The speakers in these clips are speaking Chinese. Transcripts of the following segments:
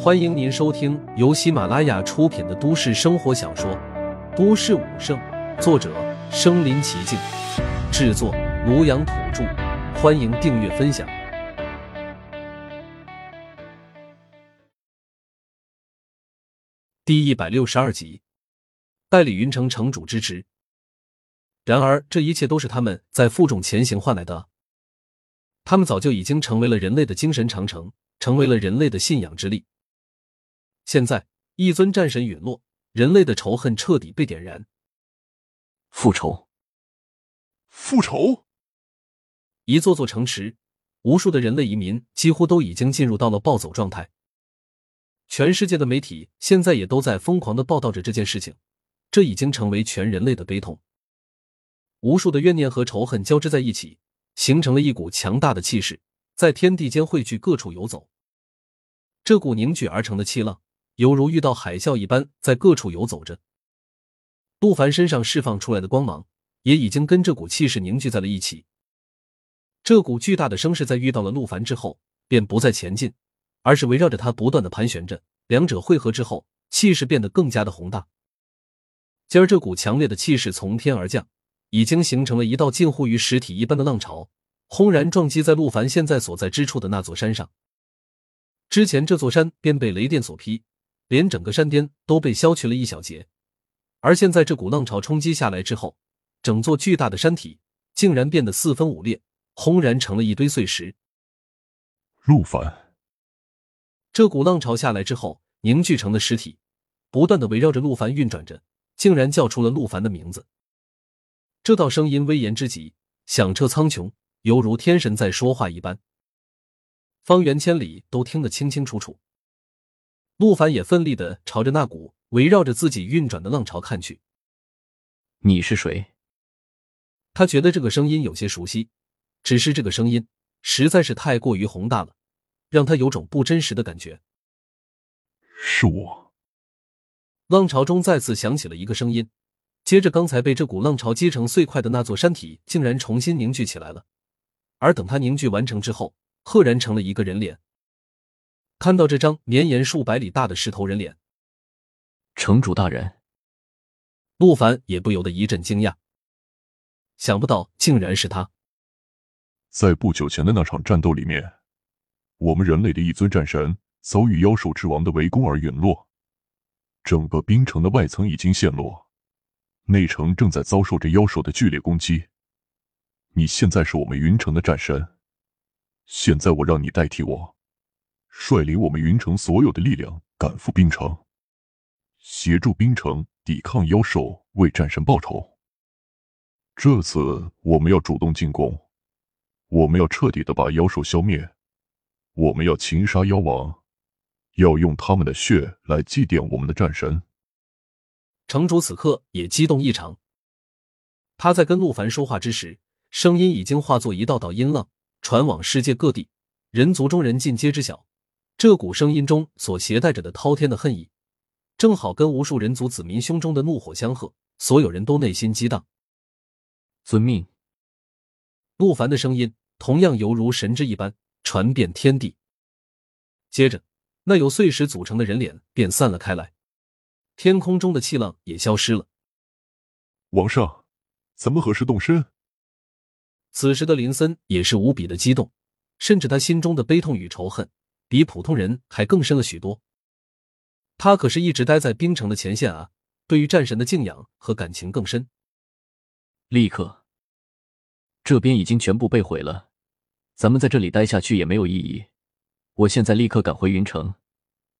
欢迎您收听由喜马拉雅出品的都市生活小说《都市武圣》，作者：身临其境，制作：庐阳土著。欢迎订阅分享。第一百六十二集，代理云城城主之职。然而，这一切都是他们在负重前行换来的。他们早就已经成为了人类的精神长城，成为了人类的信仰之力。现在，一尊战神陨落，人类的仇恨彻底被点燃。复仇，复仇！一座座城池，无数的人类移民几乎都已经进入到了暴走状态。全世界的媒体现在也都在疯狂的报道着这件事情，这已经成为全人类的悲痛。无数的怨念和仇恨交织在一起，形成了一股强大的气势，在天地间汇聚，各处游走。这股凝聚而成的气浪，犹如遇到海啸一般，在各处游走着。陆凡身上释放出来的光芒，也已经跟这股气势凝聚在了一起。这股巨大的声势，在遇到了陆凡之后，便不再前进，而是围绕着他不断的盘旋着。两者汇合之后，气势变得更加的宏大。今儿这股强烈的气势从天而降。已经形成了一道近乎于实体一般的浪潮，轰然撞击在陆凡现在所在之处的那座山上。之前这座山便被雷电所劈，连整个山巅都被削去了一小截，而现在这股浪潮冲击下来之后，整座巨大的山体竟然变得四分五裂，轰然成了一堆碎石。陆凡，这股浪潮下来之后凝聚成的实体，不断的围绕着陆凡运转着，竟然叫出了陆凡的名字。这道声音威严之极，响彻苍穹，犹如天神在说话一般，方圆千里都听得清清楚楚。陆凡也奋力的朝着那股围绕着自己运转的浪潮看去。你是谁？他觉得这个声音有些熟悉，只是这个声音实在是太过于宏大了，让他有种不真实的感觉。是我。浪潮中再次响起了一个声音。接着，刚才被这股浪潮击成碎块的那座山体，竟然重新凝聚起来了。而等它凝聚完成之后，赫然成了一个人脸。看到这张绵延数百里大的石头人脸，城主大人，陆凡也不由得一阵惊讶。想不到，竟然是他。在不久前的那场战斗里面，我们人类的一尊战神遭遇妖兽之王的围攻而陨落，整个冰城的外层已经陷落。内城正在遭受着妖兽的剧烈攻击。你现在是我们云城的战神，现在我让你代替我，率领我们云城所有的力量赶赴冰城，协助冰城抵抗妖兽，为战神报仇。这次我们要主动进攻，我们要彻底的把妖兽消灭，我们要擒杀妖王，要用他们的血来祭奠我们的战神。城主此刻也激动异常。他在跟陆凡说话之时，声音已经化作一道道音浪，传往世界各地，人族中人尽皆知晓。这股声音中所携带着的滔天的恨意，正好跟无数人族子民胸中的怒火相合，所有人都内心激荡。遵命。陆凡的声音同样犹如神之一般，传遍天地。接着，那由碎石组成的人脸便散了开来。天空中的气浪也消失了。王上，咱们何时动身？此时的林森也是无比的激动，甚至他心中的悲痛与仇恨比普通人还更深了许多。他可是一直待在冰城的前线啊，对于战神的敬仰和感情更深。立刻，这边已经全部被毁了，咱们在这里待下去也没有意义。我现在立刻赶回云城，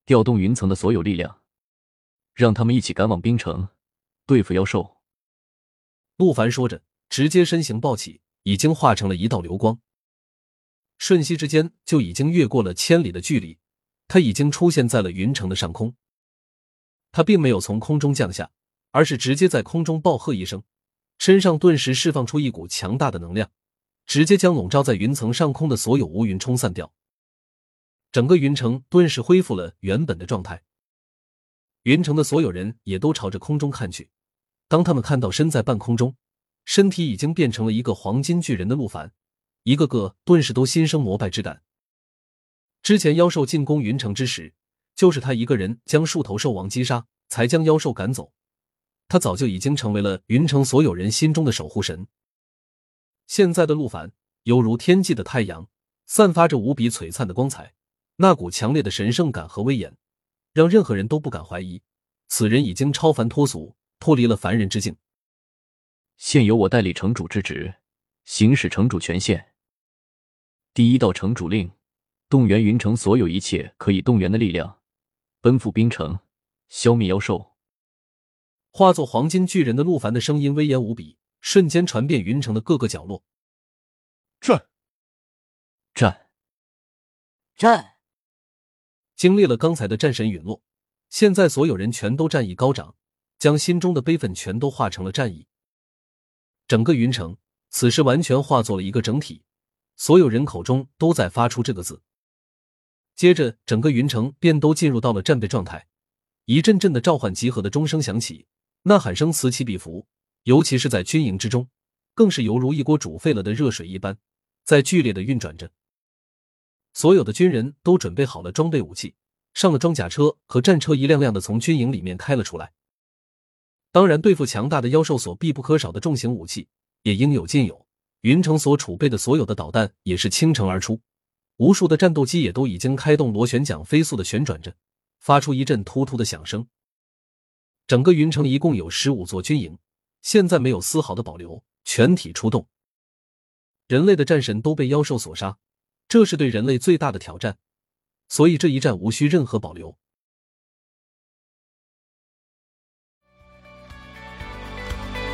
调动云层的所有力量。让他们一起赶往冰城，对付妖兽。陆凡说着，直接身形暴起，已经化成了一道流光，瞬息之间就已经越过了千里的距离，他已经出现在了云城的上空。他并没有从空中降下，而是直接在空中暴喝一声，身上顿时释放出一股强大的能量，直接将笼罩在云层上空的所有乌云冲散掉，整个云城顿时恢复了原本的状态。云城的所有人也都朝着空中看去。当他们看到身在半空中、身体已经变成了一个黄金巨人的陆凡，一个个顿时都心生膜拜之感。之前妖兽进攻云城之时，就是他一个人将树头兽王击杀，才将妖兽赶走。他早就已经成为了云城所有人心中的守护神。现在的陆凡犹如天际的太阳，散发着无比璀璨的光彩，那股强烈的神圣感和威严，让任何人都不敢怀疑，此人已经超凡脱俗，脱离了凡人之境。现由我代理城主之职，行使城主权限。第一道城主令：动员云城所有一切可以动员的力量，奔赴冰城，消灭妖兽。化作黄金巨人的陆凡的声音威严无比，瞬间传遍云城的各个角落。战！战！战！经历了刚才的战神陨落，现在所有人全都战意高涨，将心中的悲愤全都化成了战意。整个云城此时完全化作了一个整体，所有人口中都在发出这个字。接着，整个云城便都进入到了战备状态，一阵阵的召唤集合的钟声响起。呐喊声此起彼伏，尤其是在军营之中，更是犹如一锅煮沸了的热水一般，在剧烈的运转着。所有的军人都准备好了装备武器，上了装甲车和战车，一辆辆的从军营里面开了出来。当然，对付强大的妖兽所必不可少的重型武器也应有尽有。云城所储备的所有的导弹也是倾城而出，无数的战斗机也都已经开动螺旋桨，飞速的旋转着，发出一阵突突的响声。整个云城一共有十五座军营，现在没有丝毫的保留，全体出动。人类的战神都被妖兽所杀，这是对人类最大的挑战，所以这一战无需任何保留。